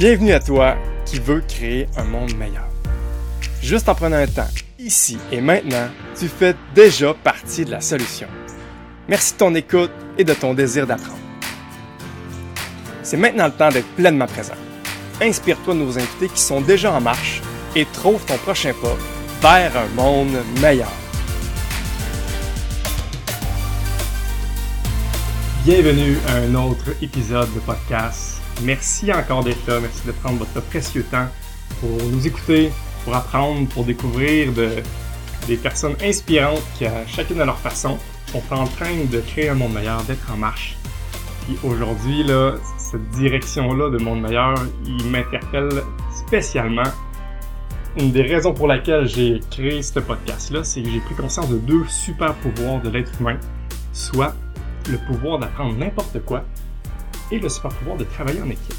Bienvenue à toi qui veux créer un monde meilleur. Juste en prenant un temps, ici et maintenant, tu fais déjà partie de la solution. Merci de ton écoute et de ton désir d'apprendre. C'est maintenant le temps d'être pleinement présent. Inspire-toi de nos invités qui sont déjà en marche et trouve ton prochain pas vers un monde meilleur. Bienvenue à un autre épisode de podcast. Merci encore d'être là. Merci de prendre votre précieux temps pour nous écouter, pour apprendre, pour découvrir de, des personnes inspirantes qui, à chacune de leur façon, sont en train de créer un monde meilleur, d'être en marche. Puis aujourd'hui, là, cette direction-là de monde meilleur, il m'interpelle spécialement. Une des raisons pour laquelle j'ai créé ce podcast-là, c'est que j'ai pris conscience de deux super pouvoirs de l'être humain, soit le pouvoir d'apprendre n'importe quoi et le super pouvoir de travailler en équipe.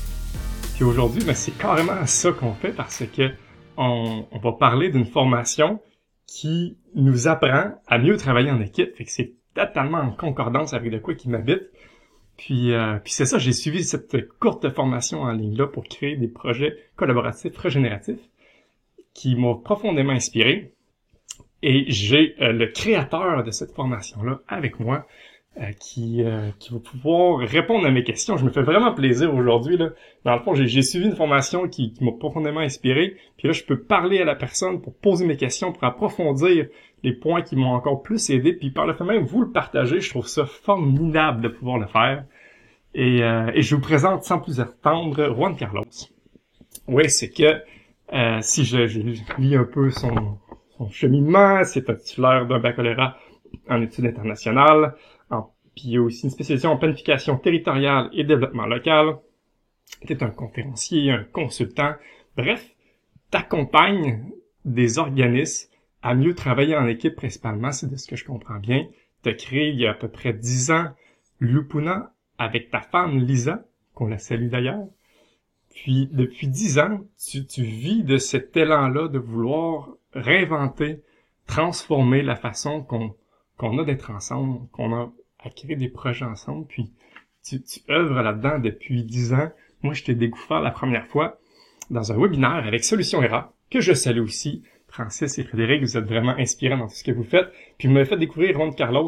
Puis aujourd'hui, ben, c'est carrément ça qu'on fait parce que on, on va parler d'une formation qui nous apprend à mieux travailler en équipe. Fait que c'est totalement en concordance avec de quoi qui m'habite. Puis, euh, puis c'est ça, j'ai suivi cette courte formation en ligne là pour créer des projets collaboratifs régénératifs qui m'ont profondément inspiré. Et j'ai euh, le créateur de cette formation là avec moi, euh, qui, euh, qui va pouvoir répondre à mes questions. Je me fais vraiment plaisir aujourd'hui. Là. Dans le fond, j'ai suivi une formation qui, qui m'a profondément inspiré. Puis là, je peux parler à la personne pour poser mes questions, pour approfondir les points qui m'ont encore plus aidé. Puis par le fait même, vous le partagez. Je trouve ça formidable de pouvoir le faire. Et, euh, et je vous présente sans plus attendre Juan Carlos. Oui, c'est que si je, je, lis un peu son, son cheminement, c'est un titulaire d'un baccalauréat en études internationales, puis aussi une spécialisation en planification territoriale et développement local. Tu es un conférencier, un consultant. Bref, t'accompagnes des organismes à mieux travailler en équipe principalement, c'est de ce que je comprends bien. Tu as créé il y a à peu près dix ans Lupuna avec ta femme Lisa, qu'on la salue d'ailleurs. Puis depuis dix ans, tu, vis de cet élan-là de vouloir réinventer, transformer la façon qu'on a d'être ensemble, qu'on a à créer des projets ensemble, puis tu, tu là-dedans depuis dix ans. Moi, je t'ai découvert la première fois dans un webinaire avec Solution ERA, que je salue aussi. Francis et Frédéric, vous êtes vraiment inspirants dans tout ce que vous faites. Puis vous m'avez fait découvrir Ron Carlos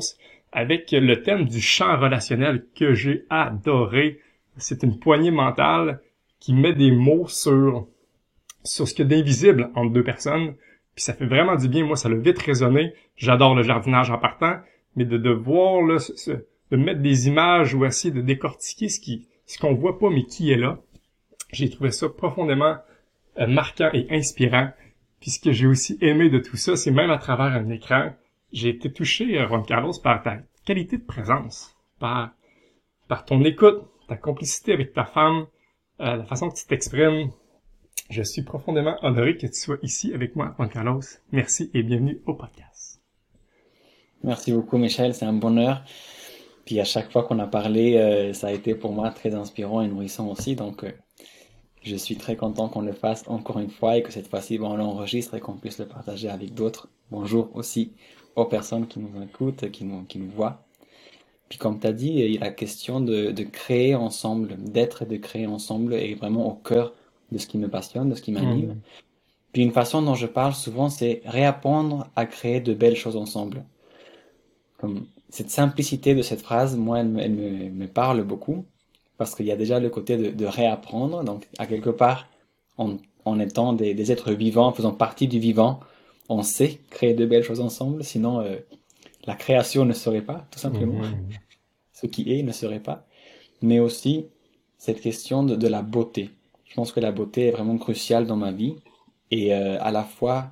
avec le thème du champ relationnel que j'ai adoré. C'est une poignée mentale qui met des mots sur, sur ce qu'il d'invisible entre deux personnes. Puis ça fait vraiment du bien. Moi, ça l'a vite résonné. J'adore le jardinage en partant mais de devoir là, de mettre des images ou essayer de décortiquer ce qui ce qu'on voit pas mais qui est là. J'ai trouvé ça profondément euh, marquant et inspirant. Puis ce que j'ai aussi aimé de tout ça, c'est même à travers un écran, j'ai été touché, euh, Juan Carlos, par ta qualité de présence, par par ton écoute, ta complicité avec ta femme, euh, la façon que tu t'exprimes. Je suis profondément honoré que tu sois ici avec moi, Juan Carlos. Merci et bienvenue au podcast. Merci beaucoup, Michel. C'est un bonheur. Puis à chaque fois qu'on a parlé, euh, ça a été pour moi très inspirant et nourrissant aussi. Donc, euh, je suis très content qu'on le fasse encore une fois et que cette fois-ci, bon, on l'enregistre et qu'on puisse le partager avec d'autres. Bonjour aussi aux personnes qui nous écoutent, qui nous, qui nous voient. Puis comme tu as dit, il y a la question de, de créer ensemble, d'être et de créer ensemble est vraiment au cœur de ce qui me passionne, de ce qui m'anime. Mmh. Puis une façon dont je parle souvent, c'est réapprendre à créer de belles choses ensemble cette simplicité de cette phrase, moi, elle, me, parle beaucoup parce qu'il y a déjà le côté de, réapprendre. Donc, à quelque part, en, étant des, êtres vivants, en faisant partie du vivant, on sait créer de belles choses ensemble. Sinon, euh, la création ne serait pas, tout simplement. Mmh. Ce qui est ne serait pas. Mais aussi cette question de, la beauté. Je pense que la beauté est vraiment cruciale dans ma vie. Et euh, à la fois,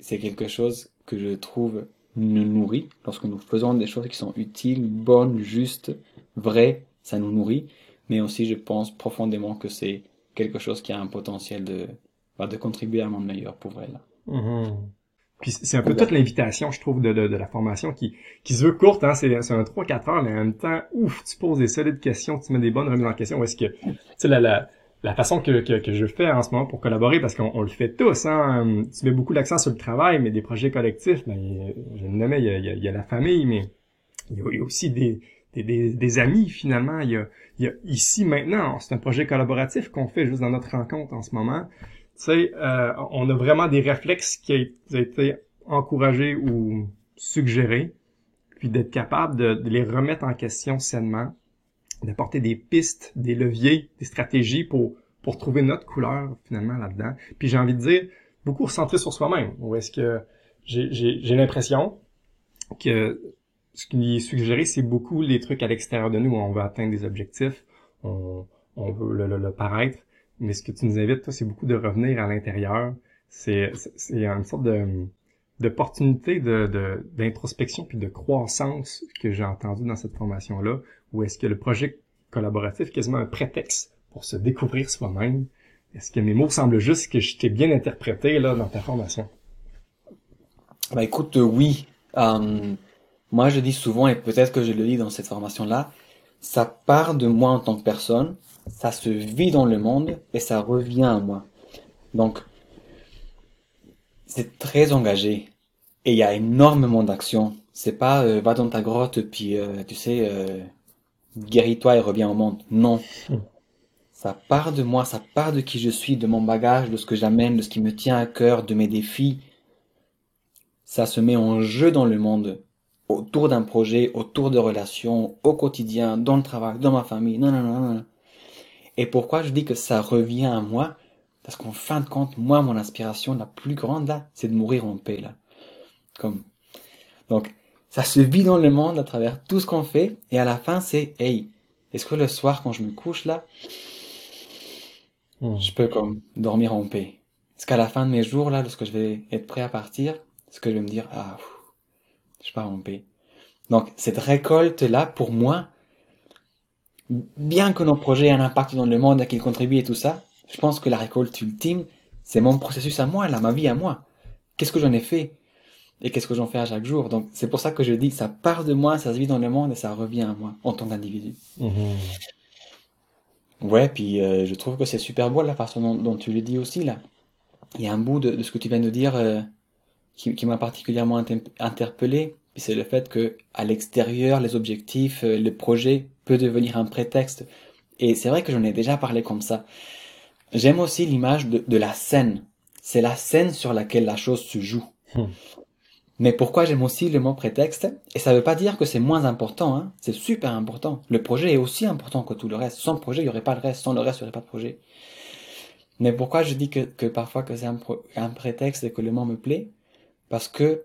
c'est quelque chose que je trouve nous nourrit. Lorsque nous faisons des choses qui sont utiles, bonnes, justes, vraies, ça nous nourrit. Mais aussi, je pense profondément que c'est quelque chose qui a un potentiel de, bah, de contribuer à un monde meilleur pour elle. Mm-hmm. Puis c'est un peu toute l'invitation, je trouve, de, de, la formation qui, qui se veut courte, hein, c'est un 3-4 heures, mais en même temps, ouf, tu poses des solides questions, tu mets des bonnes remises en question, est-ce que, tu sais, la, la, la façon que, que, je fais en ce moment pour collaborer, parce qu'on le fait tous, hein, tu mets beaucoup l'accent sur le travail, mais des projets collectifs, ben, je le nommais, il y a, la famille, mais il y a, aussi des, des, amis finalement. Il y, a, ici maintenant, c'est un projet collaboratif qu'on fait juste dans notre rencontre en ce moment. Tu sais, euh, on a vraiment des réflexes qui ont été encouragés ou suggérés, puis d'être capable de, les remettre en question sainement, d'apporter des pistes, des leviers, des stratégies pour pour trouver notre couleur finalement là-dedans. Puis j'ai envie de dire beaucoup centré sur soi-même. Ou est-ce que j'ai l'impression que ce qui est suggéré, c'est beaucoup les trucs à l'extérieur de nous on veut atteindre des objectifs, on, on veut le, le, paraître. Mais ce que tu nous invites, toi, c'est beaucoup de revenir à l'intérieur. C'est une sorte de d'opportunité de d'introspection puis de croissance que j'ai entendu dans cette formation là où est-ce que le projet collaboratif est quasiment un prétexte pour se découvrir soi-même? Est-ce que mes mots semblent juste que je t'ai bien interprété là dans ta formation? Bah écoute euh, oui. Euh, moi, je dis souvent, et peut-être que je le dis dans cette formation-là, ça part de moi en tant que personne, ça se vit dans le monde et ça revient à moi. Donc, c'est très engagé et il y a énormément d'actions. C'est pas euh, va dans ta grotte puis euh, tu sais euh, guéris-toi et reviens au monde. Non. Ça part de moi, ça part de qui je suis, de mon bagage, de ce que j'amène, de ce qui me tient à cœur, de mes défis. Ça se met en jeu dans le monde autour d'un projet, autour de relations, au quotidien, dans le travail, dans ma famille. Non, non, non, non. Et pourquoi je dis que ça revient à moi? Parce qu'en fin de compte, moi, mon aspiration la plus grande là, c'est de mourir en paix là. Comme donc, ça se vit dans le monde à travers tout ce qu'on fait, et à la fin, c'est hey, est-ce que le soir quand je me couche là, hmm. je peux comme dormir en paix? Est-ce qu'à la fin de mes jours là, lorsque je vais être prêt à partir, est-ce que je vais me dire ah je pars en paix. Donc cette récolte-là, pour moi, bien que nos projets aient un impact dans le monde et qu'ils contribuent et tout ça, je pense que la récolte ultime, c'est mon processus à moi, là, ma vie à moi. Qu'est-ce que j'en ai fait? Et qu'est-ce que j'en fais à chaque jour? Donc c'est pour ça que je dis, ça part de moi, ça se vit dans le monde et ça revient à moi en tant qu'individu. Mm-hmm. Ouais, puis euh, je trouve que c'est super beau la façon dont, tu le dis aussi là. Il y a un bout de, ce que tu viens de dire euh, qui, m'a particulièrement interpellé, c'est le fait que à l'extérieur, les objectifs, euh, le projet peut devenir un prétexte. Et c'est vrai que j'en ai déjà parlé comme ça. J'aime aussi l'image de, la scène. C'est la scène sur laquelle la chose se joue. Hmm. Mais pourquoi j'aime aussi le mot prétexte? Et ça veut pas dire que c'est moins important, hein. c'est super important. Le projet est aussi important que tout le reste. Sans projet, il n'y aurait pas de reste. Sans le reste, il n'y aurait pas de projet. Mais pourquoi je dis que, que parfois que c'est un, un prétexte et que le mot me plaît? Parce que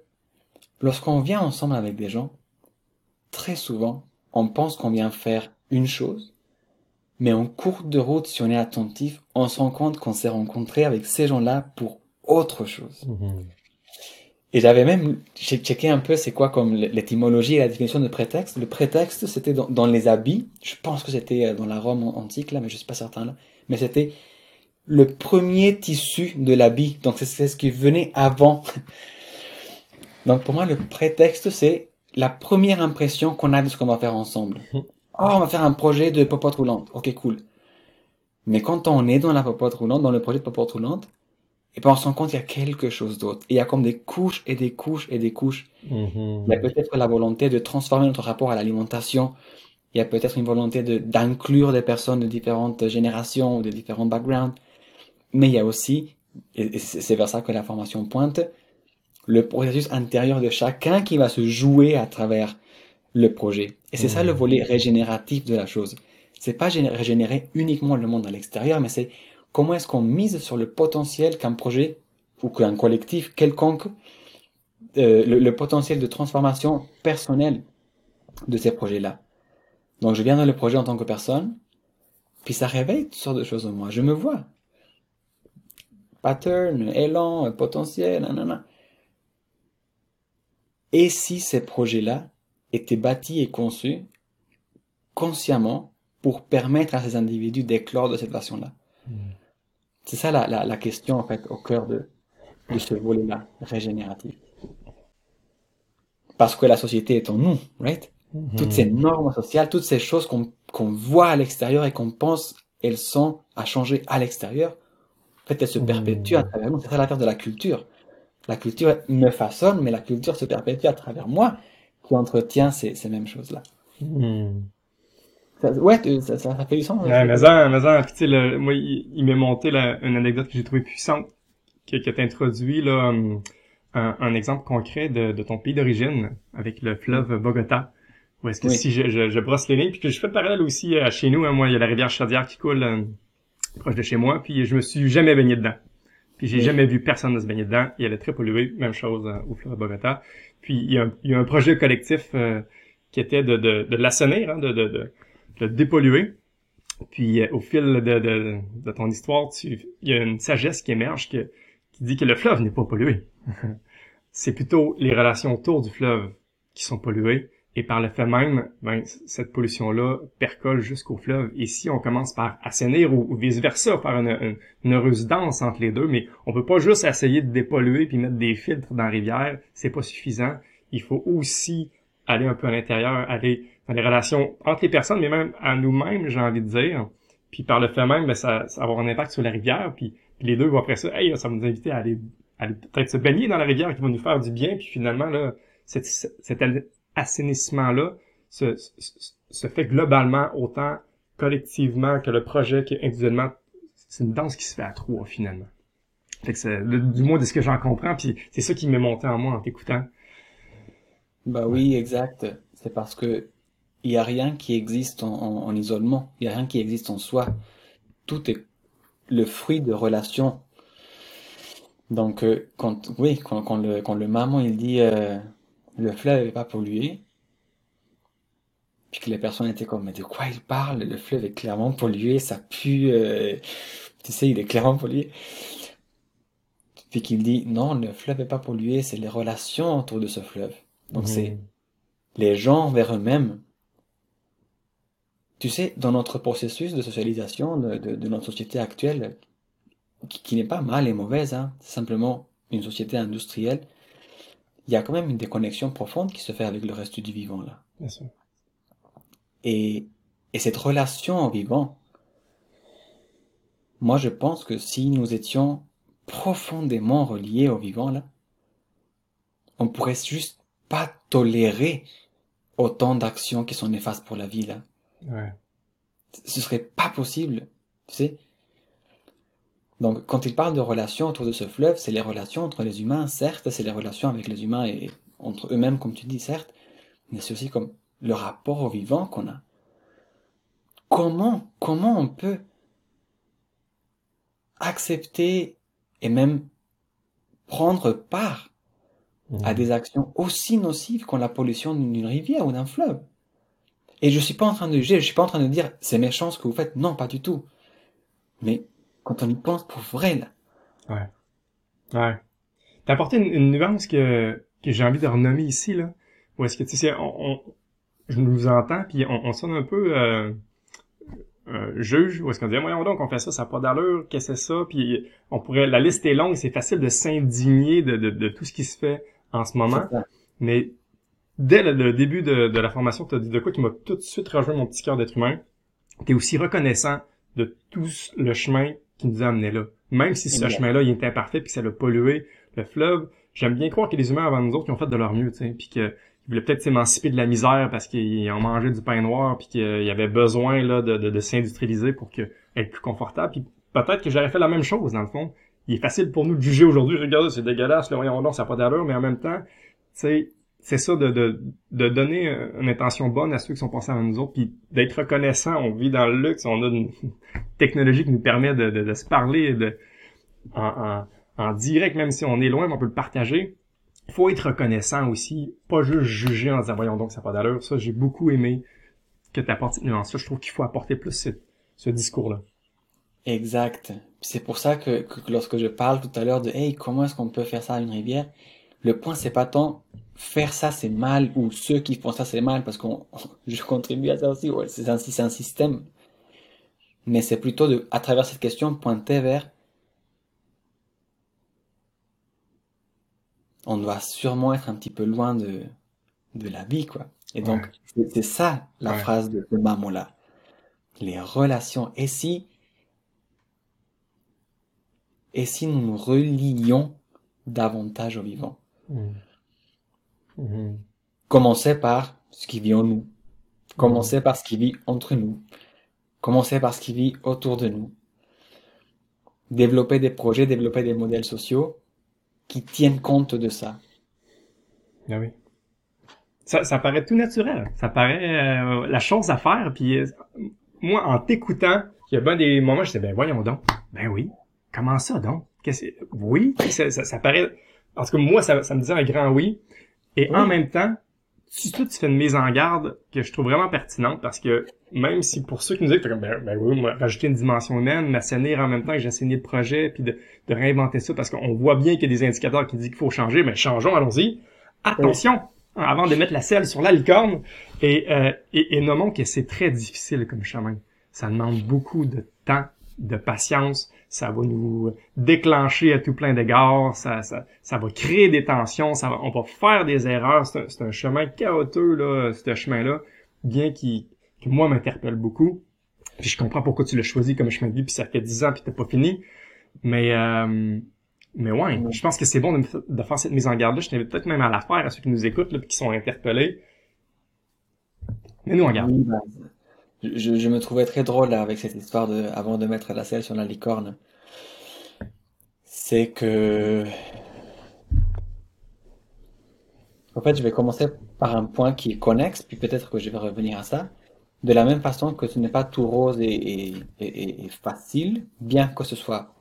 lorsqu'on vient ensemble avec des gens, très souvent, on pense qu'on vient faire une chose, mais en cours de route, si on est attentif, on se rend compte qu'on s'est rencontré avec ces gens-là pour autre chose. Mhm. Et j'avais même checké un peu c'est quoi comme l'étymologie et la définition de prétexte. Le prétexte, c'était dans, les habits. Je pense que c'était euh, dans la Rome antique, là, mais je suis pas certain, là. Mais c'était le premier tissu de l'habit. Donc c'est ce qui venait avant donc pour moi, le prétexte, c'est la première impression qu'on a de ce qu'on va faire ensemble. Oh, on va faire un projet de popote roulante. Ok, cool. Mais quand on est dans la popote roulante, dans le projet de popote roulante, et ben on se rend compte qu'il y a quelque chose d'autre. il y a comme des couches et des couches et des couches. Mmh. Il y a peut-être la volonté de transformer notre rapport à l'alimentation. Il y a peut-être une volonté de d'inclure des personnes de différentes générations ou de différents backgrounds. Mais il y a aussi, et c'est vers ça que la formation pointe, le processus intérieur de chacun qui va se jouer à travers le projet. Et c'est ça le mmh. volet régénératif de la chose. C'est pas régénérer uniquement le monde à l'extérieur, mais c'est comment est-ce qu'on mise sur le potentiel qu'un projet ou qu'un collectif quelconque, euh, le, potentiel de transformation personnelle de ces projets-là. Donc je viens dans le projet en tant que personne, puis ça réveille toutes sortes de choses en moi. Je me vois. Pattern, élan, potentiel, nanana. Et si ces projets-là étaient bâtis et conçus consciemment pour permettre à ces individus d'éclore de cette façon-là hmm. C'est ça la, la, question en fait au cœur de, de ce volet-là, régénératif. Parce que la société est en nous, right? Hmm. Toutes ces normes sociales, toutes ces choses qu'on voit à l'extérieur et qu'on pense elles sont à changer à l'extérieur, en fait, elles se perpétuent à travers nous. C'est ça l'affaire de la culture. La culture me façonne, mais la culture se perpétue à travers moi qui entretient ces, ces mêmes choses-là. Hmm. ouais, ça, ça, fait du sens. Ouais, mais ça, mais ça, tu sais, moi, il, m'est monté là, une anecdote que j'ai trouvée puissante, qui, qui introduit là, hum, un, un, exemple concret de, de ton pays d'origine avec le fleuve Bogota. Ou est-ce que si je, je, je, brosse les lignes, puis que je fais le parallèle aussi à chez nous, hein, moi, il y a la rivière Chaudière qui coule euh, proche de chez moi, puis je me suis jamais baigné dedans. Puis j'ai jamais vu personne se baigner dedans. Il y avait très pollué, même chose euh, au fleuve Bogota. Puis il y a, un projet collectif euh, qui était de, de, de l'assainir, hein, de, de, dépolluer. Puis au fil de, ton histoire, il y a une sagesse qui émerge qui dit que le fleuve n'est pas pollué. C'est plutôt les relations autour du fleuve qui sont polluées et par le fait même, ben, cette pollution-là percole jusqu'au fleuve. Et si on commence par assainir ou, vice-versa, faire une, une, heureuse danse entre les deux, mais on peut pas juste essayer de dépolluer puis mettre des filtres dans la rivière, c'est pas suffisant. Il faut aussi aller un peu à l'intérieur, aller dans les relations entre les personnes, mais même à nous-mêmes, j'ai envie de dire. Puis par le fait même, ben, ça, ça va avoir un impact sur la rivière. Puis, les deux vont après ça, hey, ça va nous inviter à aller, aller peut-être se baigner dans la rivière qui va nous faire du bien. Puis finalement, là, cet, cet assainissement-là se, se, fait globalement autant collectivement que le projet qu'individuellement. C'est une danse qui se fait à trois finalement. Fait que c'est, du moins de ce que j'en comprends, puis c'est ça qui m'est monté en moi en t'écoutant. Bah oui, exact. C'est parce que il y a rien qui existe en, en, isolement. Il y a rien qui existe en soi. Tout est le fruit de relations. Donc, euh, quand, oui, quand, quand, le, quand le maman il dit euh, le fleuve n'est pas pollué, puis que les personnes étaient comme, mais de quoi il parle? Le fleuve est clairement pollué, ça pue, euh, tu sais, il est clairement pollué. Puis qu'il dit, non, le fleuve n'est pas pollué, c'est les relations autour de ce fleuve. Donc c'est mmh. les gens vers eux-mêmes. Tu sais, dans notre processus de socialisation de, de, notre société actuelle, qui, qui n'est pas mal et mauvaise, hein, c'est simplement une société industrielle, il y a quand même une déconnexion profonde qui se fait avec le reste du vivant là. Bien sûr. Et, et cette relation au vivant, moi je pense que si nous étions profondément reliés au vivant là, on pourrait juste pas tolérer autant d'actions qui sont néfastes pour la vie là. Ouais. Ce serait pas possible, tu sais. Donc, quand il parle de relations autour de ce fleuve, c'est les relations entre les humains, certes, c'est les relations avec les humains et entre eux-mêmes, comme tu dis, certes, mais c'est aussi comme le rapport au vivant qu'on a. Comment, comment on peut accepter et même prendre part à mmh. des actions aussi nocives que la pollution d'une rivière ou d'un fleuve? Et je suis pas en train de juger, je suis pas en train de dire c'est méchant ce que vous faites. Non, pas du tout. Mais quand on y pense pour vrai, là. Ouais. Ouais. T'as apporté une, nuance que, que j'ai envie de renommer ici, là. Ou est-ce que, tu sais, on, on, je nous entends, puis on, on sonne un peu euh, euh, juge, ou est-ce qu'on dit, voyons donc, on fait ça, ça n'a pas d'allure, qu'est-ce que c'est ça? Puis on pourrait, la liste est longue, c'est facile de s'indigner de, de, de, tout ce qui se fait en ce moment. Mais dès le, début de, de, la formation, tu as dit de quoi qui m'a tout de suite rejoint mon petit cœur d'être humain. Tu es aussi reconnaissant de tout le chemin qui nous a amené là. Même si ce chemin-là, il est imparfait puis que ça a pollué le fleuve, j'aime bien croire que les humains avant nous autres qui ont fait de leur mieux, tu sais, puis qu'ils voulaient peut-être s'émanciper de la misère parce qu'ils ont mangé du pain noir puis qu'il y avait besoin là de, de, de s'industrialiser pour que, être plus confortable. Puis peut-être que j'aurais fait la même chose dans le fond. Il est facile pour nous de juger aujourd'hui. Regarde, c'est dégueulasse, le voyons donc, ça n'a pas d'allure, mais en même temps, tu sais, c'est ça de, de, de donner une intention bonne à ceux qui sont passés avant nous autres, puis d'être reconnaissant. On vit dans le luxe, on a une technologie qui nous permet de, de, se parler de, en, en, direct, même si on est loin, mais on peut le partager. Il faut être reconnaissant aussi, pas juste juger en disant voyons donc ça n'a pas d'allure. Ça, j'ai beaucoup aimé que tu apportes cette nuance. Ça, je trouve qu'il faut apporter plus ce, ce discours-là. Exact. C'est pour ça que, que, lorsque je parle tout à l'heure de hey comment est-ce qu'on peut faire ça à une rivière, le point c'est pas tant faire ça c'est mal ou ceux qui font ça c'est mal parce qu'on je contribue à ça aussi ouais, c'est un, un système. Mais c'est plutôt de à travers cette question pointer vers on doit sûrement être un petit peu loin de de la vie quoi. Et donc c'est ça la phrase de ce maman là les relations et si et si nous nous relions davantage au vivant? Mmh. Commencer par ce qui vient en nous. Commencer par ce qui vit entre nous. Commencer par ce qui vit autour de nous. Développer des projets, développer des modèles sociaux qui tiennent compte de ça. Ah oui. Ça, ça paraît tout naturel. Ça paraît euh, la chose à faire. Puis euh, moi, en t'écoutant, il y a bien des moments, je disais, ben voyons donc. Ben oui. Comment ça donc? Oui, ça, ça, ça, paraît. En tout cas, moi, ça, ça me disait un grand oui. Et en même temps, tu, tu fais une mise en garde que je trouve vraiment pertinente parce que même si pour ceux qui nous disent, ben, ben oui, moi, rajouter une dimension humaine, m'assainir en même temps que j'assainir le projet, puis de, de réinventer ça parce qu'on voit bien qu'il y a des indicateurs qui disent qu'il faut changer, mais changeons, allons-y. Attention! Avant de mettre la selle sur la licorne, et, euh, et, et nommons que c'est très difficile comme chemin. Ça demande beaucoup de temps, de patience, ça va nous déclencher à tout plein d'égards, ça, ça, ça va créer des tensions, ça va, on va faire des erreurs, c'est un, un, chemin chaotique, là, ce chemin-là, bien qui, qui moi m'interpelle beaucoup. Puis je comprends pourquoi tu l'as choisi comme chemin de vie, puis ça fait dix ans, puis t'as pas fini. Mais euh, mais ouais, je pense que c'est bon de, de, faire cette mise en garde-là. Je t'invite peut-être même à la faire à ceux qui nous écoutent, là, puis qui sont interpellés. Mais nous en garde. Oui, bah, je, je, me trouvais très drôle là, avec cette histoire de avant de mettre la selle sur la licorne. C'est que en fait, je vais commencer par un point qui est connexe, puis peut-être que je vais revenir à ça. De la même façon que ce n'est pas tout rose et, et, et, et facile, bien que ce soit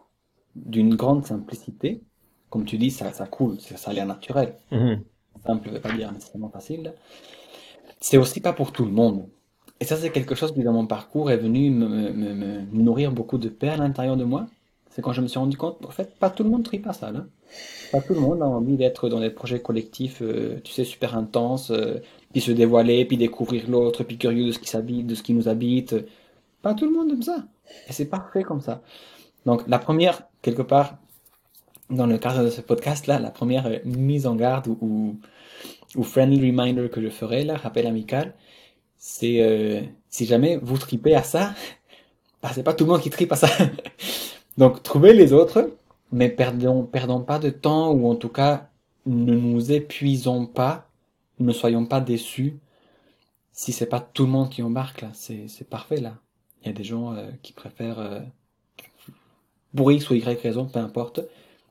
d'une grande simplicité, comme tu dis, ça, ça coule, ça, a l'air naturel. Mm -hmm. Simple ne veut pas dire nécessairement facile. C'est aussi pas pour tout le monde. Et ça, c'est quelque chose qui, dans mon parcours, est venu me, nourrir beaucoup de paix à l'intérieur de moi. C'est quand je me suis rendu compte, en fait, pas tout le monde trie pas ça. Là. Pas tout le monde a envie d'être dans des projets collectifs, euh, tu sais, super intenses, euh, puis se dévoiler, puis découvrir l'autre, puis curieux de ce qui nous habite. Pas tout le monde aime ça. Et c'est parfait comme ça. Donc, la première, quelque part, dans le cadre de ce podcast-là, la première euh, mise en garde ou, friendly reminder que je ferai, là, rappel amical, c'est euh, si jamais vous tripez à ça, bah, c'est pas tout le monde qui tripe à ça. Donc trouvez les autres, mais perdons, perdons pas de temps ou en tout cas ne nous épuisons pas, ne soyons pas déçus si c'est pas tout le monde qui embarque là. C'est, c'est parfait là. Il y a des gens euh, qui préfèrent euh, pour X ou Y raison, peu importe,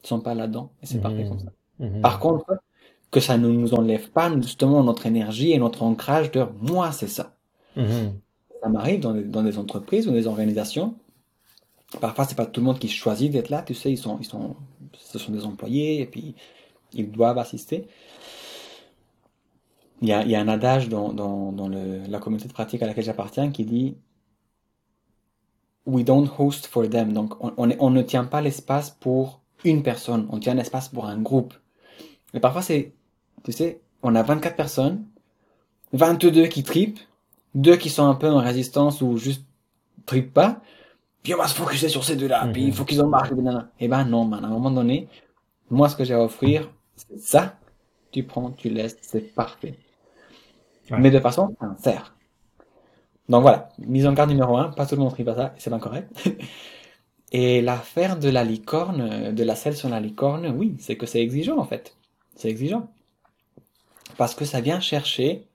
ils sont pas là-dedans et c'est mmh. parfait comme ça. Mmh. Par contre, que ça ne nous enlève pas justement notre énergie et notre ancrage de moi c'est ça. Mmh. Ça m'arrive dans, dans, des entreprises ou des organisations. Parfois c'est pas tout le monde qui choisit d'être là, tu sais, ils sont, ils sont, ce sont des employés et puis ils doivent assister. Il y a, il y a un adage dans, dans, dans le, la communauté de pratique à laquelle j'appartiens qui dit We don't host for them. Donc on, on, on ne tient pas l'espace pour une personne, on tient l'espace pour un groupe. Mais parfois c'est tu sais, on a 24 personnes, 22 qui tripent, deux qui sont un peu en résistance ou juste tripent pas, puis on va se focuser sur ces deux-là, puis il faut qu'ils en marquent, et ben non, man, à un moment donné, moi ce que j'ai à offrir, c'est ça, tu prends, tu laisses, c'est parfait. Ouais. Mais de façon sincère. Donc voilà, mise en garde numéro un, pas tout le monde tripe à ça, c'est pas correct. Et l'affaire de la licorne, de la selle sur la licorne, oui, c'est que c'est exigeant en fait. C'est exigeant parce que ça vient chercher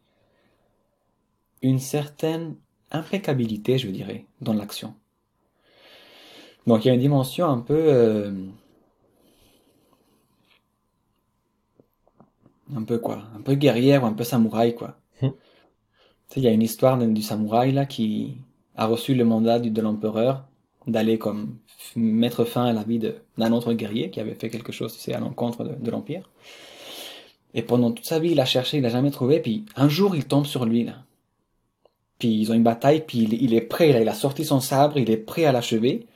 une certaine impeccabilité, je dirais, dans l'action. Donc il y a une dimension un peu euh, un peu quoi, un peu guerrière ou un peu samouraï quoi. Tu sais, il y a une histoire du samouraï là qui a reçu le mandat de l'empereur d'aller comme mettre fin à la vie d'un autre guerrier qui avait fait quelque chose, c'est à l'encontre de, de l'empire. Et pendant toute sa vie, il a cherché, il n'a jamais trouvé. Puis un jour, il tombe sur lui, là. Puis ils ont une bataille, puis il, est prêt, là. Il a sorti son sabre, il est prêt à l'achever.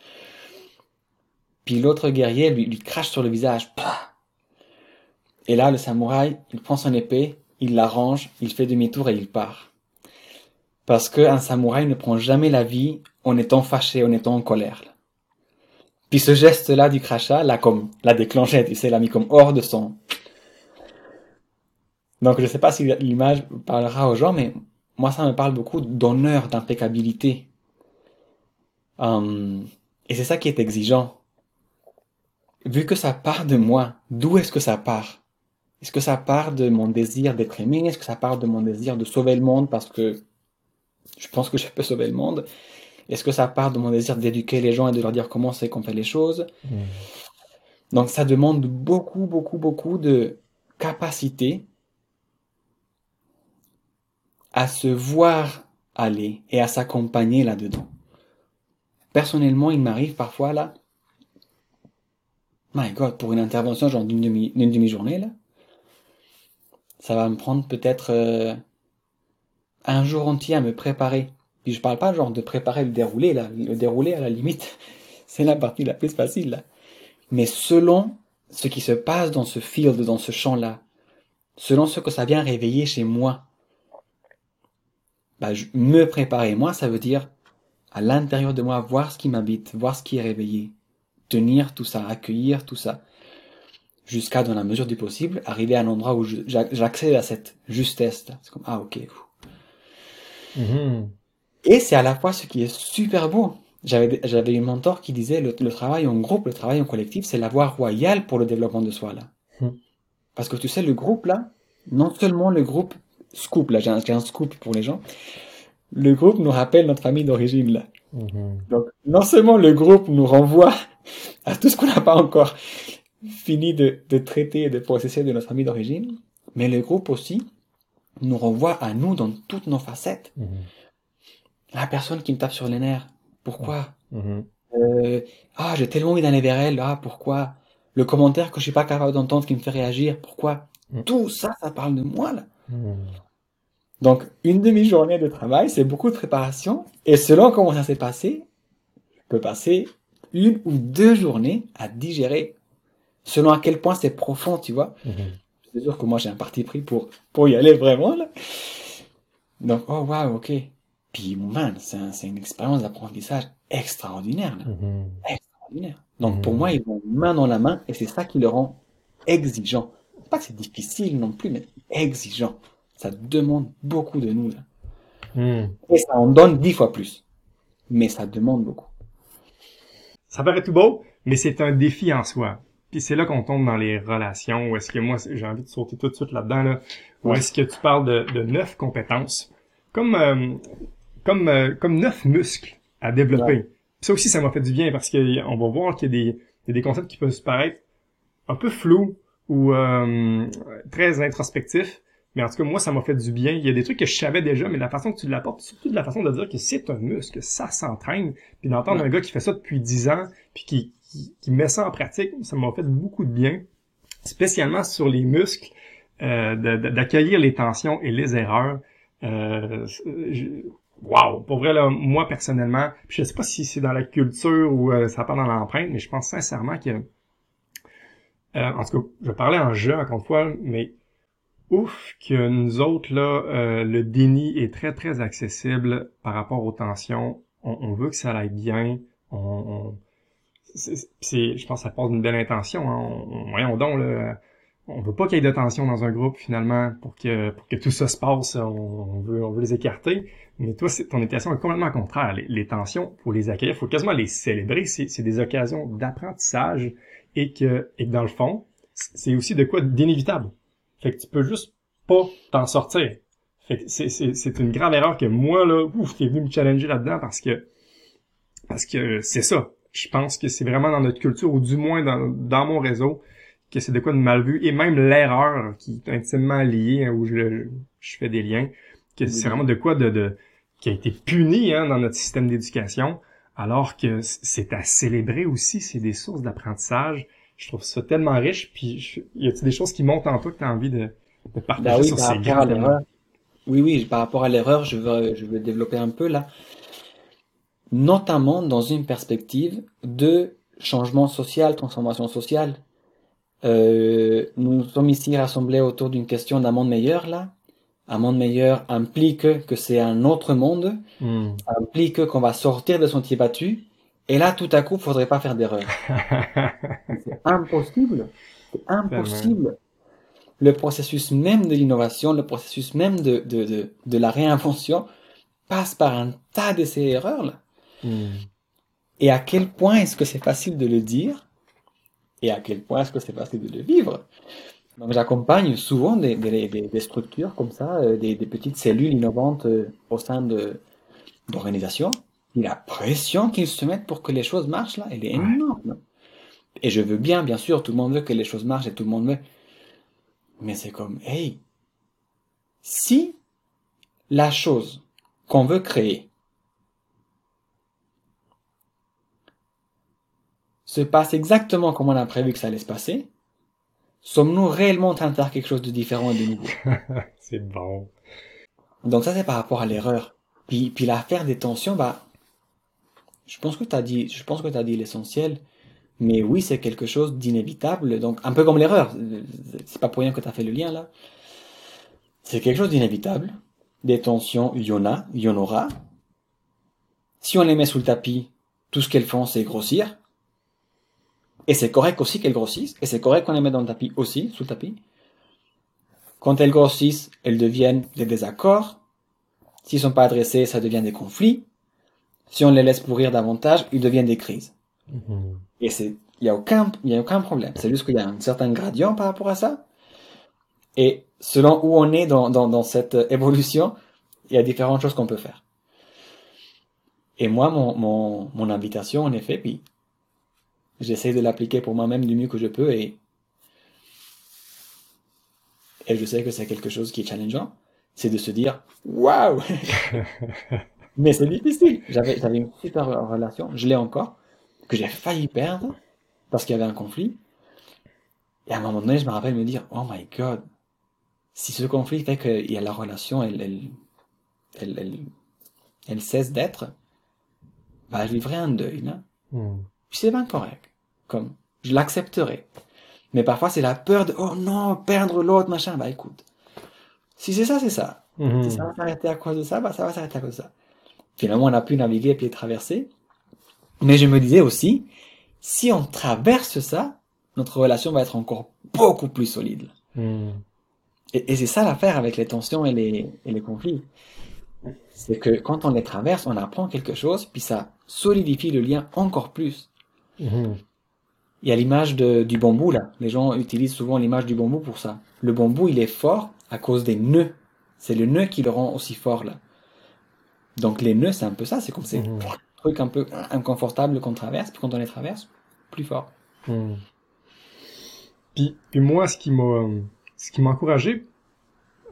Puis l'autre guerrier lui, crache sur le visage. Et là, le samouraï, il prend son épée, il la range, il fait demi-tour et il part. Parce qu'un samouraï ne prend jamais la vie en étant fâché, en étant en colère. Là. Puis ce geste-là du crachat, l'a comme, l'a déclenché, tu sais, l'a mis comme hors de son, donc je ne sais pas si l'image parlera aux gens, mais moi ça me parle beaucoup d'honneur, d'impeccabilité. Um, et c'est ça qui est exigeant. Vu que ça part de moi, d'où est-ce que ça part? Est-ce que ça part de mon désir d'être aimé? Est-ce que ça part de mon désir de sauver le monde parce que je pense que je peux sauver le monde? Est-ce que ça part de mon désir d'éduquer les gens et de leur dire comment c'est qu'on fait les choses? Mmh. Donc ça demande beaucoup, beaucoup, beaucoup de capacité à se voir aller et à s'accompagner là-dedans. Personnellement, il m'arrive parfois là, my God, pour une intervention genre d'une demi, demi-journée là, ça va me prendre peut-être euh, un jour entier à me préparer. Puis je parle pas genre de préparer le déroulé là, le déroulé à la limite, c'est la partie la plus facile là. Mais selon ce qui se passe dans ce field, dans ce champ-là, selon ce que ça vient réveiller chez moi, bah, je, me préparer, moi, ça veut dire à l'intérieur de moi, voir ce qui m'habite, voir ce qui est réveillé, tenir tout ça, accueillir tout ça, jusqu'à, dans la mesure du possible, arriver à un endroit où j'accède à cette justesse. C'est comme, ah ok. Mm-hmm. Et c'est à la fois ce qui est super beau. J'avais, j'avais une mentor qui disait le, travail en groupe, le travail en collectif, c'est la voie royale pour le développement de soi là. Mm. Parce que tu sais, le groupe là, non seulement le groupe scoop, là, j'ai un, scoop pour les gens. Le groupe nous rappelle notre famille d'origine, là. Mm-hmm. Donc, non seulement le groupe nous renvoie à tout ce qu'on n'a pas encore fini de, de traiter et de processer de notre famille d'origine, mais le groupe aussi nous renvoie à nous dans toutes nos facettes. Mm-hmm. La personne qui me tape sur les nerfs, pourquoi? Mm-hmm. euh, Ah, j'ai tellement envie d'aller vers elle, ah, pourquoi? Le commentaire que je suis pas capable d'entendre qui me fait réagir, pourquoi? Mm. Tout ça, ça parle de moi, là. Hmm. Donc, une demi-journée de travail, c'est beaucoup de préparation. Et selon comment ça s'est passé, je peux passer une ou deux journées à digérer. Selon à quel point c'est profond, tu vois. Hmm. C'est sûr que moi, j'ai un parti pris pour, pour y aller vraiment, là. Donc, oh, wow, ok. Puis, man, c'est une expérience d'apprentissage extraordinaire, hmm. Extraordinaire. Donc, pour moi, ils vont main dans la main et c'est ça qui le rend exigeant pas que c'est difficile non plus, mais exigeant. Ça demande beaucoup de nous. Là. Hmm. Et ça en donne dix fois plus. Mais ça demande beaucoup. Ça paraît tout beau, mais c'est un défi en soi. Puis c'est là qu'on tombe dans les relations, où est-ce que moi, j'ai envie de sauter tout de suite là-dedans, là, où est-ce que tu parles de, de neuf compétences, comme, euh, comme, euh, comme neuf muscles à développer. Ça aussi, ça m'a fait du bien parce qu'on va voir qu'il y, y, a des concepts qui peuvent se paraître un peu flous, ou euh, très introspectif. Mais en tout cas, moi, ça m'a fait du bien. Il y a des trucs que je savais déjà, mais la façon que tu l'apportes, surtout de la façon de dire que c'est un muscle, ça s'entraîne, puis d'entendre un gars qui fait ça depuis dix ans, puis qui, qui, met ça en pratique, ça m'a fait beaucoup de bien, spécialement sur les muscles, euh, d'accueillir les tensions et les erreurs. Euh, wow, pour vrai là, moi personnellement, je sais pas si c'est dans la culture ou euh, ça part dans l'empreinte, mais je pense sincèrement que euh, en tout cas, je parlais en jeu encore une fois, mais ouf que nous autres là, euh, le déni est très très accessible par rapport aux tensions. On, veut que ça aille bien. On, c'est, je pense que ça passe d'une belle intention. Hein. On, voyons donc on veut pas qu'il y ait de tension dans un groupe finalement pour que pour que tout ça se passe. On, veut on veut les écarter. Mais toi, ton intention est complètement contraire. Les, tensions, faut les accueillir, faut quasiment les célébrer. C'est, c'est des occasions d'apprentissage et que, et que dans le fond, c'est aussi de quoi d'inévitable. Fait que tu peux juste pas t'en sortir. Fait que c'est, c'est, c'est une grave erreur que moi, là, ouf, est venu me challenger là-dedans parce que, parce que c'est ça. Je pense que c'est vraiment dans notre culture, ou du moins dans, dans mon réseau, que c'est de quoi de mal vu, et même l'erreur qui est intimement liée, hein, où je, je fais des liens, que c'est vraiment de quoi de, de qui a été puni hein, dans notre système d'éducation, alors que c'est à célébrer aussi, c'est des sources d'apprentissage. Je trouve ça tellement riche, puis y a-t-il des choses qui montent en toi que tu as envie de, de partager bah oui, sur ces. Oui, oui, par rapport à l'erreur, je veux, je veux développer un peu là, notamment dans une perspective de changement social, transformation sociale. Euh, nous sommes ici rassemblés autour d'une question d'un monde meilleur là, un monde meilleur implique que c'est un autre monde, hmm. implique qu'on va sortir de son pied battu, et là, tout à coup, il faudrait pas faire d'erreur. c'est impossible. C'est impossible. Le processus même de l'innovation, le processus même de, de, de, de, la réinvention passe par un tas de ces erreurs-là. Hmm. Et à quel point est-ce que c'est facile de le dire et à quel point est-ce que c'est facile de le vivre? Donc j'accompagne souvent des, des, des, structures comme ça, euh, des, des, petites cellules innovantes euh, au sein de, d'organisation, la pression qu'ils se mettent pour que les choses marchent là, elle est énorme. Et je veux bien, bien sûr, tout le monde veut que les choses marchent et tout le monde veut. Mais c'est comme, hey, si la chose qu'on veut créer se passe exactement comme on a prévu que ça allait se passer, sommes-nous réellement en train de faire quelque chose de différent et de nouveau C'est bon. Donc ça c'est par rapport à l'erreur. Puis, puis l'affaire des tensions, bah, je pense que tu as dit, je pense que tu as dit l'essentiel. Mais oui, c'est quelque chose d'inévitable. Donc, un peu comme l'erreur. C'est pas pour rien que tu as fait le lien là. C'est quelque chose d'inévitable. Des tensions, il y en a, il y en aura. Si on les met sous le tapis, tout ce qu'elles font, c'est grossir. Et c'est correct aussi qu'elles grossissent. Et c'est correct qu'on les mette dans le tapis aussi, sous le tapis. Quand elles grossissent, elles deviennent des désaccords. S'ils sont pas adressés, ça devient des conflits. Si on les laisse pourrir davantage, ils deviennent des crises. Mm-hmm. Et c'est, il y a aucun, il y a aucun problème. C'est juste qu'il y a un certain gradient par rapport à ça. Et selon où on est dans, dans, dans cette évolution, il y a différentes choses qu'on peut faire. Et moi, mon, mon, mon invitation, en effet, puis j'essaie de l'appliquer pour moi-même du mieux que je peux et, et je sais que c'est quelque chose qui est challengeant, c'est de se dire, waouh! Mais c'est difficile. J'avais, j'avais une super relation, je l'ai encore, que j'ai failli perdre parce qu'il y avait un conflit. Et à un moment donné, je me rappelle me dire, oh my god, si ce conflit fait qu'il y a la relation, elle, elle, elle, elle, cesse d'être, bah, je vivrai un deuil, là. Hmm. c'est bien correct. Comme, je l'accepterai. Mais parfois, c'est la peur de, oh non, perdre l'autre, machin. Bah, écoute. Si c'est ça, c'est ça. Hmm. Si ça va s'arrêter à cause de ça, bah, ça va s'arrêter à cause de ça. Finalement, on a pu naviguer et puis traverser. Mais je me disais aussi, si on traverse ça, notre relation va être encore beaucoup plus solide. Hmm. Et, c'est ça l'affaire avec les tensions et les, et les conflits. C'est que quand on les traverse, on apprend quelque chose, puis ça solidifie le lien encore plus. Hmm. Il y a l'image du bambou là. Les gens utilisent souvent l'image du bambou pour ça. Le bambou, il est fort à cause des nœuds. C'est le nœud qui le rend aussi fort là. Donc les nœuds, c'est un peu ça. C'est comme ces mmh. trucs un peu inconfortables qu'on traverse, puis quand on les traverse, plus fort. Mmh. Puis, puis, moi, ce qui m'a ce qui m'a encouragé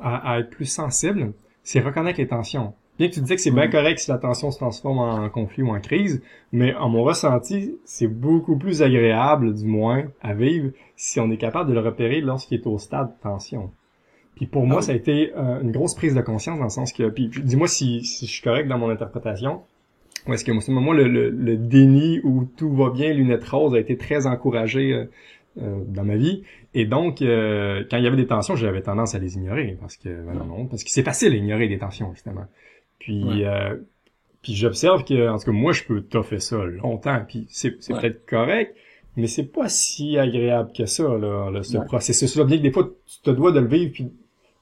à, être plus sensible, c'est reconnaître les tensions. Bien que tu disais que c'est bien mmh. correct si la tension se transforme en conflit ou en crise, mais en mon ressenti, c'est beaucoup plus agréable, du moins, à vivre si on est capable de le repérer lorsqu'il est au stade de tension. Puis pour moi, ah ça a été euh, une grosse prise de conscience dans le sens que, puis dis-moi si, si, je suis correct dans mon interprétation, ou est-ce que moi, moi le, le, le, déni où tout va bien, lunettes roses, a été très encouragé euh, euh dans ma vie. Et donc, euh, quand il y avait des tensions, j'avais tendance à les ignorer parce que, ben non, non, parce que c'est facile d'ignorer des tensions justement. Puis, puis j'observe que, en tout cas, moi, je peux toffer ça longtemps, puis c'est, c'est peut-être correct, mais c'est pas si agréable que ça, là, ce processus-là. Bien que des fois, tu te dois de le vivre, puis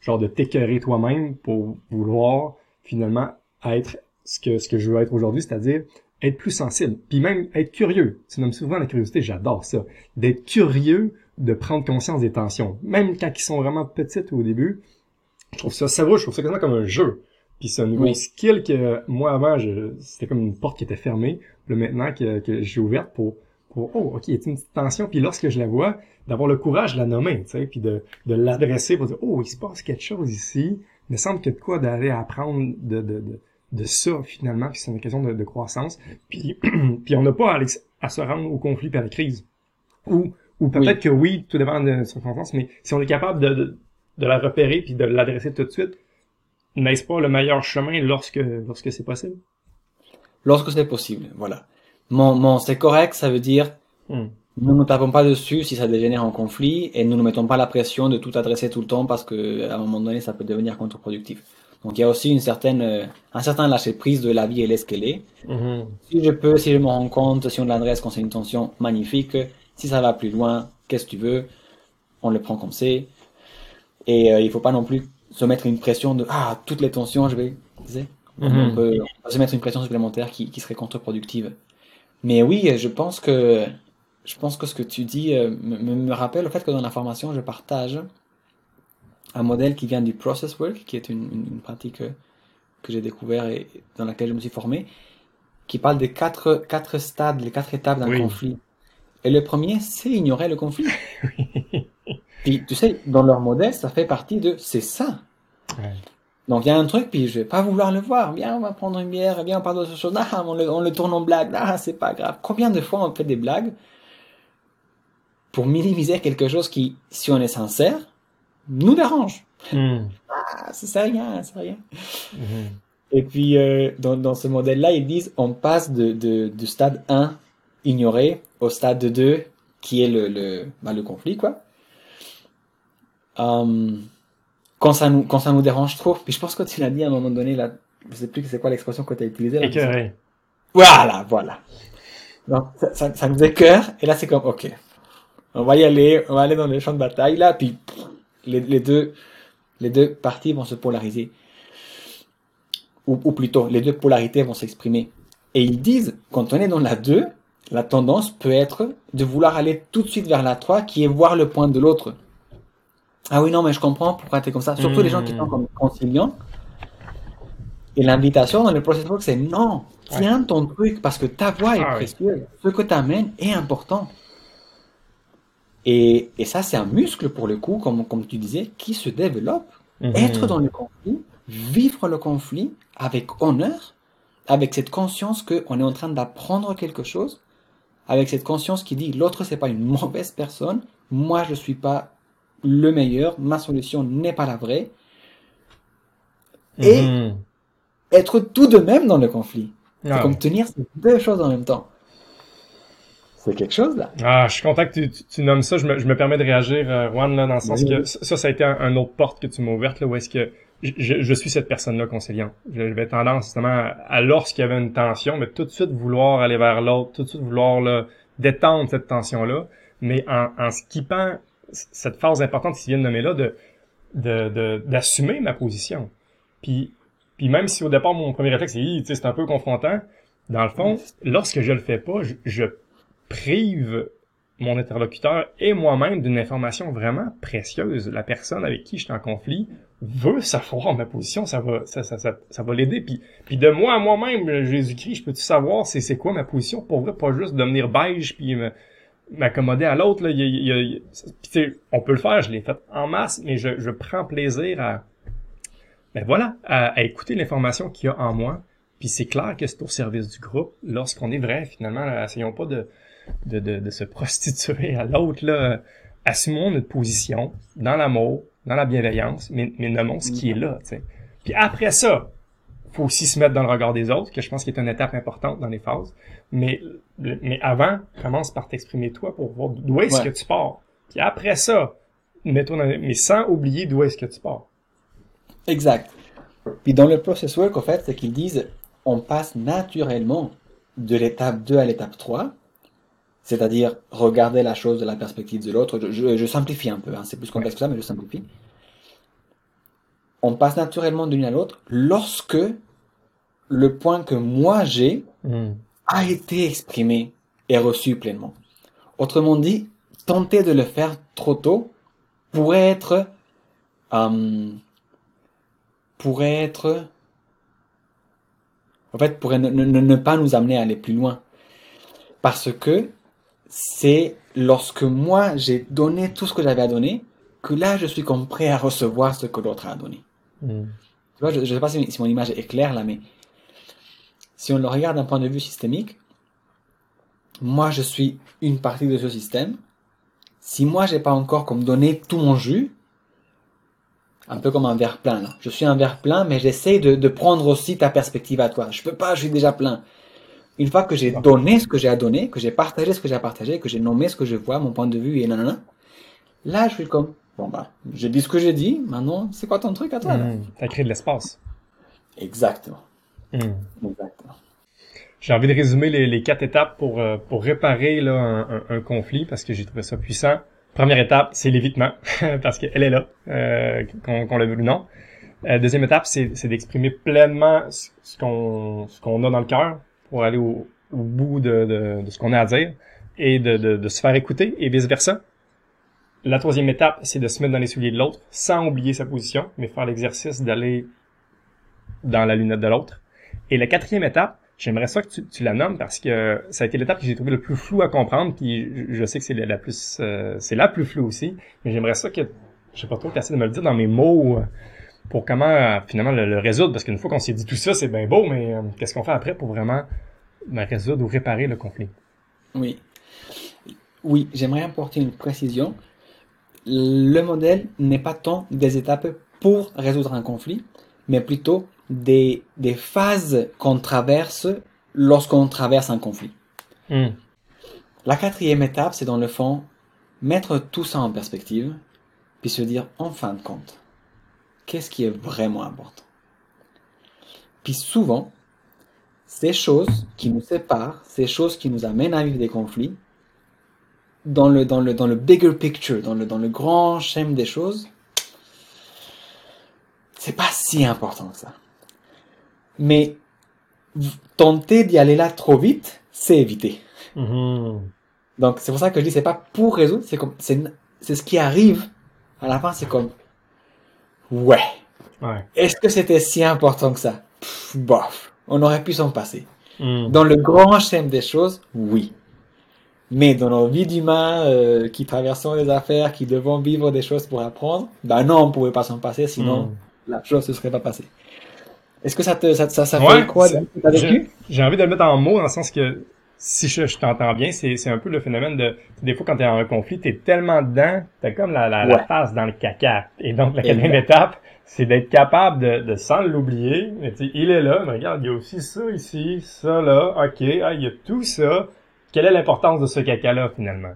genre de t'écœurer toi-même pour vouloir finalement être ce que ce que je veux être aujourd'hui, c'est-à-dire être plus sensible, puis même être curieux. Tu nommes souvent la curiosité, j'adore ça. D'être curieux, de prendre conscience des tensions, même quand ils sont vraiment petites au début. Je trouve ça savoureux, je trouve ça quasiment comme un jeu. Puis c'est un nouveau skill que moi avant, c'était comme une porte qui était fermée. Là maintenant que, que j'ai ouverte pour oh, ok, il y a une petite tension, puis lorsque je la vois, d'avoir le courage de la nommer, tu sais, puis de, de l'adresser pour dire, oh, il se passe quelque chose ici, il me semble qu'il y a de quoi d'aller apprendre de, de, de, de ça, finalement, puis c'est une occasion de, de croissance, puis, puis on n'a pas à, à, se rendre au conflit à la crise. Ou, ou peut-être que oui, tout dépend de circonstances, mais si on est capable de, de, de la repérer puis de l'adresser tout de suite, n'est-ce pas le meilleur chemin lorsque, lorsque c'est possible? Lorsque c'est possible, voilà mon, c'est correct, ça veut dire hmm. nous ne tapons pas dessus si ça dégénère en conflit et nous ne mettons pas la pression de tout adresser tout le temps parce que à un moment donné ça peut devenir contre-productif. Donc il y a aussi une certaine, euh, un certain lâcher prise de la vie et est ce qu'elle est. Si je peux, si je me rends compte, si on l'adresse quand c'est une tension magnifique, si ça va plus loin, qu'est-ce que tu veux, on le prend comme c'est. Et euh, il faut pas non plus se mettre une pression de ah toutes les tensions, je vais, tu on, peut, se mettre une pression supplémentaire qui, qui serait contre-productive. Mais oui, je pense que je pense que ce que tu dis euh, me, me, rappelle le fait que dans la formation, je partage un modèle qui vient du process work, qui est une, une, pratique que j'ai découvert et dans laquelle je me suis formé, qui parle des quatre, quatre stades, les quatre étapes d'un conflit. Et le premier, c'est ignorer le conflit. puis, tu sais, dans leur modèle, ça fait partie de c'est ça. Donc, il y a un truc, puis je vais pas vouloir le voir. Viens, on va prendre une bière, viens, on parle d'autre chose. Ah, on le, on le tourne en blague. Ah, c'est pas grave. Combien de fois on fait des blagues pour minimiser quelque chose qui, si on est sincère, nous dérange? Hmm. Ah, c'est rien, c'est rien. Hmm. Et puis, euh, dans, dans, ce modèle-là, ils disent on passe de, de, du stade 1, ignoré, au stade 2, qui est le, le, bah, le conflit, quoi. Um, quand, ça nous, quand ça nous dérange trop, puis je pense que tu l'as dit à un moment donné, là, je sais plus c'est quoi l'expression que tu as utilisée. Écœuré. Voilà, voilà. Donc, ça, ça, ça nous écœure, et là, c'est comme, ok, on va y aller, on va aller dans les champs de bataille, là, puis les, les deux, les deux parties vont se polariser ou, plutôt les deux polarités vont s'exprimer. Et ils disent, quand on est dans la 2, la tendance peut être de vouloir aller tout de suite vers la 3, qui est voir le point de l'autre. Ah oui, non, mais je comprends pourquoi tu es comme ça. Surtout les gens qui sont comme conciliants. Et l'invitation dans le processus, c'est non, tiens ton truc parce que ta voix est ah précieuse. Ce que tu amènes est important. Et, et ça, c'est un muscle pour le coup, comme, comme tu disais, qui se développe. Mhm. Être dans le conflit, vivre le conflit avec honneur, avec cette conscience qu'on est en train d'apprendre quelque chose, avec cette conscience qui dit l'autre c'est pas une mauvaise personne, moi je suis pas le meilleur, ma solution n'est pas la vraie, et mhm. être tout de même dans le conflit. C'est ah comme tenir ces deux choses en même temps. C'est quelque chose là. Ah, je suis content que tu, nommes ça. Je me, je me permets de réagir, euh, Juan, là, dans le sens que ça, ça a été un, autre porte que tu m'as ouverte, là, où est-ce que je, je, suis cette personne-là conciliant. J'avais tendance justement à, lorsqu'il y avait une tension, mais tout de suite vouloir aller vers l'autre, tout de suite vouloir là, détendre cette tension-là, mais en, en skippant cette phase importante qui vient de nommer là, de d'assumer ma position. Puis, puis même si au départ mon premier réflexe c'est c'est un peu confrontant, dans le fond, lorsque je le fais pas, je, je prive mon interlocuteur et moi-même d'une information vraiment précieuse. La personne avec qui je suis en conflit veut savoir ma position, ça va, ça, ça, ça, ça va l'aider. Puis, puis de moi à moi-même, Jésus-Christ, je peux-tu savoir c'est, c'est quoi ma position? Pour vrai, pas juste devenir beige puis m'accommoder à l'autre. Là. Il, on peut le faire, je l'ai fait en masse, mais je, je prends plaisir à, ben voilà, à, écouter l'information qu'il y a en moi. Puis c'est clair que c'est au service du groupe. Lorsqu'on est vrai, finalement, essayons pas de, de, de, de se prostituer à l'autre. Là. Assumons notre position dans l'amour, dans la bienveillance, mais, mais nommons ce qui est là. Puis après ça, faut aussi se mettre dans le regard des autres, que je pense qu'il est une étape importante dans les phases. Mais, mais avant, commence par t'exprimer toi pour voir d'où est-ce que tu pars. Puis après ça, mets-toi dans... mais sans oublier d'où est-ce que tu pars. Exact. Puis dans le process work, en fait, c'est qu'ils disent, on passe naturellement de l'étape 2 à l'étape 3, c'est-à-dire regarder la chose de la perspective de l'autre. Je, simplifie un peu, hein. c'est plus complexe que ça, mais je simplifie. On passe naturellement d'une à l'autre lorsque le point que moi j'ai hmm. a été exprimé et reçu pleinement. Autrement dit, tenter de le faire trop tôt pourrait être euh, pourrait être en fait pourrait ne pas nous amener à aller plus loin parce que c'est lorsque moi j'ai donné tout ce que j'avais à donner que là je suis comme prêt à recevoir ce que l'autre a donné. Hmm. Tu vois, je ne sais pas si, mon image est claire là, mais si on le regarde d'un point de vue systémique, moi je suis une partie de ce système. Si moi j'ai pas encore comme donné tout mon jus, un peu comme un verre plein là. Je suis un verre plein, mais j'essaie de, de prendre aussi ta perspective à toi. Je peux pas, je suis déjà plein. Une fois que j'ai donné ce que j'ai à donner, que j'ai partagé ce que j'ai à partager, que j'ai nommé ce que je vois, mon point de vue et nanana, là, je suis comme, bon bah, j'ai dit ce que j'ai dit, maintenant, c'est quoi ton truc à toi, là? Mmh, T'as créé de l'espace. Exactement. Exactement. J'ai envie de résumer les, quatre étapes pour, euh, pour réparer là, un, conflit parce que j'ai trouvé ça puissant. Première étape, c'est l'évitement parce qu'elle est là, euh, qu'on l'a vu ou non. Euh, deuxième étape, c'est d'exprimer pleinement ce qu'on ce qu'on a dans le cœur, pour aller au, bout de, ce qu'on a à dire et de, se faire écouter et vice-versa. La troisième étape, c'est de se mettre dans les souliers de l'autre sans oublier sa position, mais faire l'exercice d'aller dans la lunette de l'autre. Et la quatrième étape, j'aimerais ça que tu, tu, la nommes parce que ça a été l'étape que j'ai trouvé le plus flou à comprendre, puis je, sais que c'est la, plus euh, c'est la plus floue aussi, mais j'aimerais ça que je sais pas trop essayer de me le dire dans mes mots euh, pour comment euh, finalement le, résoudre parce qu'une fois qu'on s'est dit tout ça, c'est bien beau, mais qu'est-ce qu'on fait après pour vraiment ben, résoudre ou réparer le conflit? Oui. Oui, j'aimerais apporter une précision. Le modèle n'est pas tant des étapes pour résoudre un conflit, mais plutôt des, des phases qu'on traverse lorsqu'on traverse un conflit. Hmm. La quatrième étape, c'est dans le fond, mettre tout ça en perspective, puis se dire, en fin de compte, qu'est-ce qui est vraiment important? Puis souvent, ces choses qui nous séparent, ces choses qui nous amènent à vivre des conflits, dans le, dans le, dans le bigger picture, dans le, dans le grand schéma des choses, c'est pas si important que ça. Mais tenter d'y aller là trop vite, c'est éviter. Mm-hmm. Donc c'est pour ça que je dis c'est pas pour résoudre, c'est comme c'est c'est ce qui arrive à la fin, c'est comme ouais. ouais. Est-ce que c'était si important que ça? Bof, on aurait pu s'en passer. Mm. Dans le grand schéma des choses, oui. Mais dans nos vies d'humains euh, qui traversons des affaires, qui devons vivre des choses pour apprendre, ben non, on pouvait pas s'en passer, sinon mm. la chose ne serait pas passée. Est-ce que ça te ça, ça, ça fait quoi J'ai envie de le mettre en mots dans le sens que si je, je t'entends bien, c'est, c'est un peu le phénomène de des fois quand t'es en un conflit, t'es tellement dedans, t'as comme la, la, la, face dans le caca. Et donc la quatrième étape, c'est d'être capable de, de sans l'oublier. Mais il est là, mais regarde, il y a aussi ça ici, ça là, ok, ah, il y a tout ça. Quelle est l'importance de ce caca-là finalement?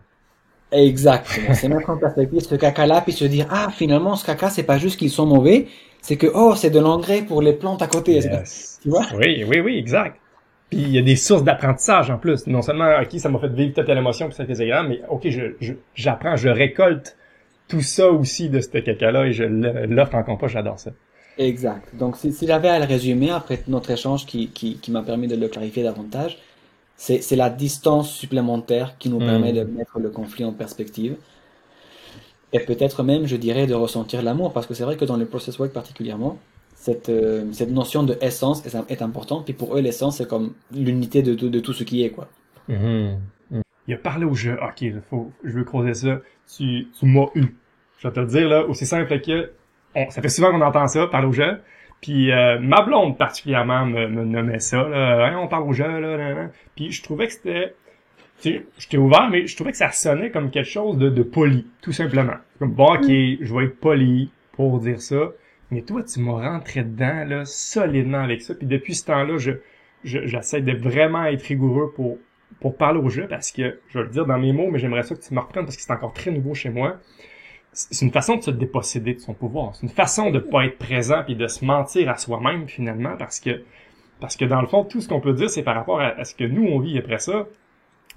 Exactement. C'est mettre en perspective ce caca-là, puis se dire, ah, finalement, ce caca, c'est pas juste qu'ils sont mauvais, c'est que, oh, c'est de l'engrais pour les plantes à côté. Tu vois? Oui, oui, oui, exact. Puis il y a des sources d'apprentissage en plus. Non seulement, ok, ça m'a fait vivre telle, émotion, ça fait agréable, mais ok, je, j'apprends, je, récolte tout ça aussi de ce caca-là et je l'offre en compost, j'adore ça. Exact. Donc, si, si j'avais à le résumer après notre échange qui, qui, qui m'a permis de le clarifier davantage, c'est la distance supplémentaire qui nous permet hmm. de mettre le conflit en perspective. Et peut-être même, je dirais, de ressentir l'amour, parce que c'est vrai que dans le process work particulièrement, cette, euh, cette notion de essence est, est importante. Puis pour eux, l'essence, c'est comme l'unité de, de, tout ce qui est, quoi. Hmm. Hmm. Il a parlé au jeu. Ok, faut, je veux creuser ça. Tu, tu m'as eu. Je vais te le dire, là, aussi simple que, ça fait souvent qu'on entend ça, parler au jeu. Puis euh, ma blonde particulièrement me, me nommait ça. Là. on parle au jeu, là, Puis je trouvais que c'était... J'étais ouvert, mais je trouvais que ça sonnait comme quelque chose de, de poli, tout simplement. Comme, bon, ok, mm. je vais être poli pour dire ça. Mais toi, tu m'as rentré dedans, là, solidement avec ça. Puis depuis ce temps-là, je, j'essaie de vraiment être rigoureux pour, pour parler au jeu parce que, je vais le dire dans mes mots, mais j'aimerais ça que tu me reprennes parce que c'est encore très nouveau chez moi c'est une façon de se déposséder de son pouvoir. C'est une façon de pas être présent puis de se mentir à soi-même finalement parce que parce que dans le fond tout ce qu'on peut dire c'est par rapport à, ce que nous on vit après ça.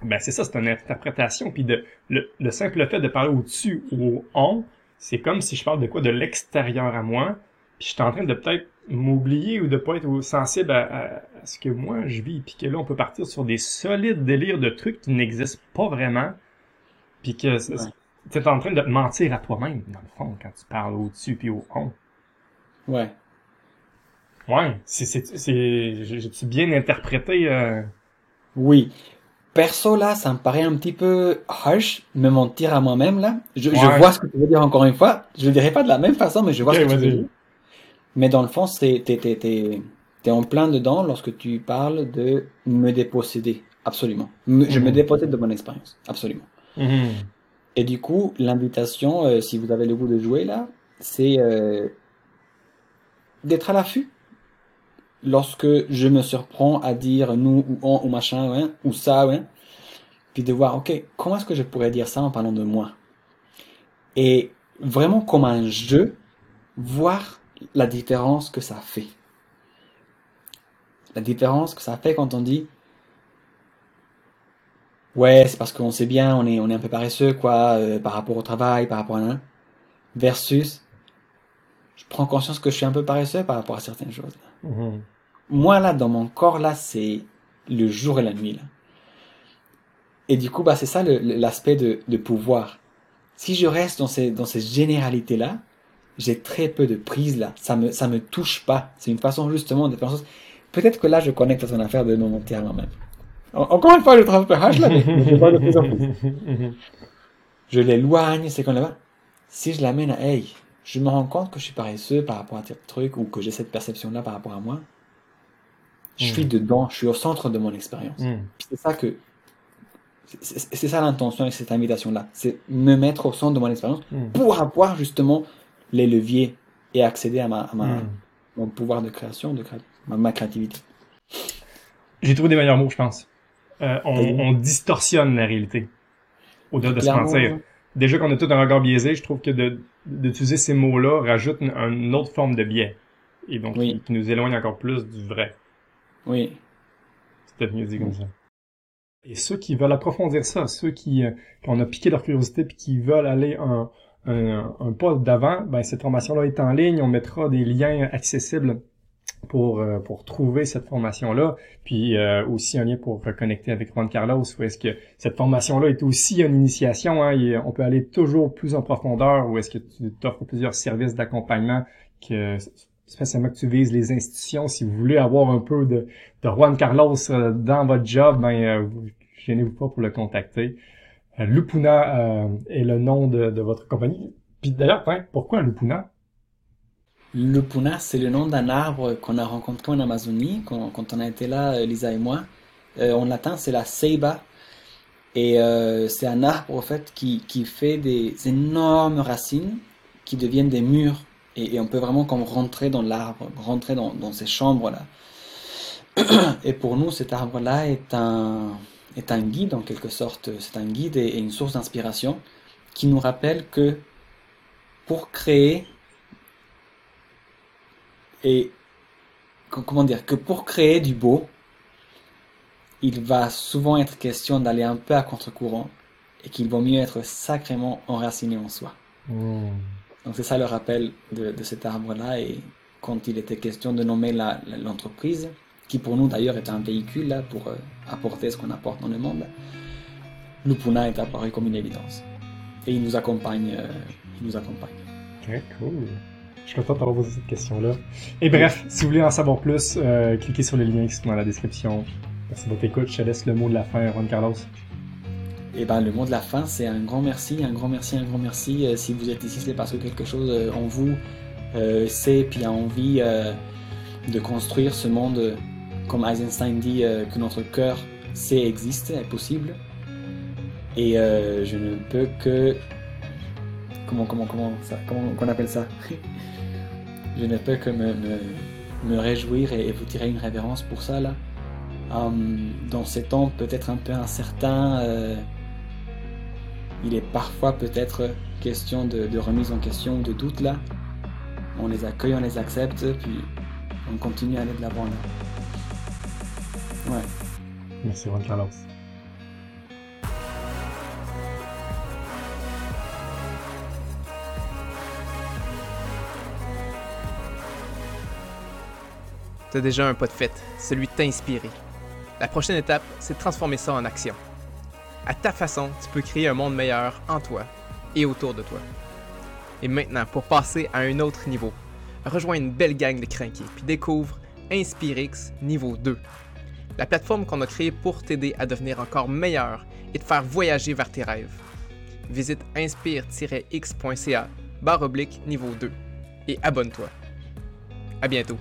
Ben c'est ça, c'est une interprétation puis de le, simple fait de parler au-dessus ou au on, c'est comme si je parle de quoi de l'extérieur à moi puis je suis en train de peut-être m'oublier ou de pas être sensible à, ce que moi je vis puis que là on peut partir sur des solides délires de trucs qui n'existent pas vraiment puis que tu es en train de te mentir à toi-même, dans le fond, quand tu parles au-dessus puis au on. Ouais. Ouais, c'est, c'est, c'est, j'ai bien interprété, euh... Oui. Perso, là, ça me paraît un petit peu harsh, me mentir à moi-même, là. Je, je, vois ce que tu veux dire encore une fois. Je le dirai pas de la même façon, mais je vois ce que tu veux dire. Mais dans le fond, c'est, t'es, t'es, t'es, t'es en plein dedans lorsque tu parles de me déposséder. Absolument. Je me mhm. dépossède de mon expérience. Absolument. Mm et du coup, l'invitation, euh, si vous avez le goût de jouer là, c'est euh, d'être à l'affût. Lorsque je me surprends à dire nous ou on ou machin, ou ça, ouais, puis de voir, ok, comment est-ce que je pourrais dire ça en parlant de moi? Et vraiment comme un jeu, voir la différence que ça fait. La différence que ça fait quand on dit Ouais, c'est parce qu'on sait bien, on est, on est un peu paresseux, quoi, euh, par rapport au travail, par rapport à un. Versus, je prends conscience que je suis un peu paresseux par rapport à certaines choses. Mm-hmm. Moi, là, dans mon corps, là, c'est le jour et la nuit, là. Et du coup, bah, c'est ça l'aspect de, de pouvoir. Si je reste dans ces, dans ces généralités-là, j'ai très peu de prise là. Ça me, ça me touche pas. C'est une façon justement de faire. Peut-être que là, je connecte à son affaire de me monter à moi-même. Encore une fois, H là, je. Je l'éloigne, c'est qu'on là Si je l'amène à, hey, je me rends compte que je suis paresseux par rapport à tel truc ou que j'ai cette perception-là par rapport à moi. Je suis hmm. dedans, je suis au centre de mon expérience. Hmm. C'est ça que c'est ça l'intention avec cette invitation-là. C'est me mettre au centre de mon expérience hmm. pour avoir justement les leviers et accéder à, ma, mon pouvoir de création, de ma, créativité. J'ai trouvé des meilleurs mots, je pense. Euh, on, distorsionne la réalité au-delà de se mentir. Déjà qu'on a tout un regard biaisé, je trouve que d'utiliser ces mots-là rajoute une, autre forme de biais. Et donc, qui, nous éloigne encore plus du vrai. Oui. C'est peut-être mieux dit comme ça. Et ceux qui veulent approfondir ça, ceux qui, euh, on a piqué leur curiosité puis qui veulent aller un, un, un pas d'avant, ben cette formation-là est en ligne. On mettra des liens accessibles pour, euh, pour trouver cette formation-là, puis euh, aussi un lien pour reconnecter avec Juan Carlos, où est-ce que cette formation-là est aussi une initiation, hein, on peut aller toujours plus en profondeur, où est-ce que tu t'offres plusieurs services d'accompagnement, que spécialement que tu vises les institutions, si vous voulez avoir un peu de, de Juan Carlos euh, dans votre job, ben gênez-vous pas pour le contacter. Lupuna est le nom de, votre compagnie. Puis d'ailleurs, pourquoi Lupuna? Lupuna, c'est le nom d'un arbre qu'on a rencontré en Amazonie quand, on a été là, euh, Lisa et moi. Euh, en c'est la ceiba. Et euh, c'est un arbre, en fait, qui, qui, fait des énormes racines qui deviennent des murs. Et, on peut vraiment comme rentrer dans l'arbre, rentrer dans, ces chambres-là. Et pour nous, cet arbre-là est un, est un guide, en quelque sorte. C'est un guide et une source d'inspiration qui nous rappelle que pour créer et comment dire que pour créer du beau, il va souvent être question d'aller un peu à contre-courant et qu'il vaut mieux être sacrément enraciné en soi. Hmm. Donc c'est ça le rappel de, cet arbre-là et quand il était question de nommer l'entreprise, qui pour nous d'ailleurs est un véhicule pour euh, apporter ce qu'on apporte dans le monde, Lupuna est apparu comme une évidence. Et il nous accompagne. Euh, il nous accompagne. Très cool. Je suis content d'avoir posé cette question-là. Et bref, si vous voulez en savoir plus, euh, cliquez sur les liens qui sont dans la description. Merci de votre écoute. Je laisse le mot de la fin, Juan Carlos. Eh ben, le mot de la fin, c'est un grand merci, un grand merci, un grand merci. Euh, si vous êtes ici, c'est parce que quelque chose euh, en vous sait puis a envie de construire ce monde, comme Eisenstein dit, que notre cœur sait existe, est possible. Et je ne peux que comment comment comment ça comment qu'on appelle ça? Je ne peux que me, me, réjouir et, vous tirer une révérence pour ça là. Hum, dans ces temps peut-être un peu incertains, euh, il est parfois peut-être question de, remise en question, de doute là. On les accueille, on les accepte, puis on continue à aller de l'avant là. Ouais. Merci Juan Carlos. tu déjà un pas de fait, celui de t'inspirer. La prochaine étape, c'est de transformer ça en action. À ta façon, tu peux créer un monde meilleur en toi et autour de toi. Et maintenant, pour passer à un autre niveau, rejoins une belle gang de crinqués puis découvre InspireX niveau 2. La plateforme qu'on a créée pour t'aider à devenir encore meilleur et te faire voyager vers tes rêves. Visite inspire-x.ca barre oblique niveau 2 et abonne-toi. À bientôt.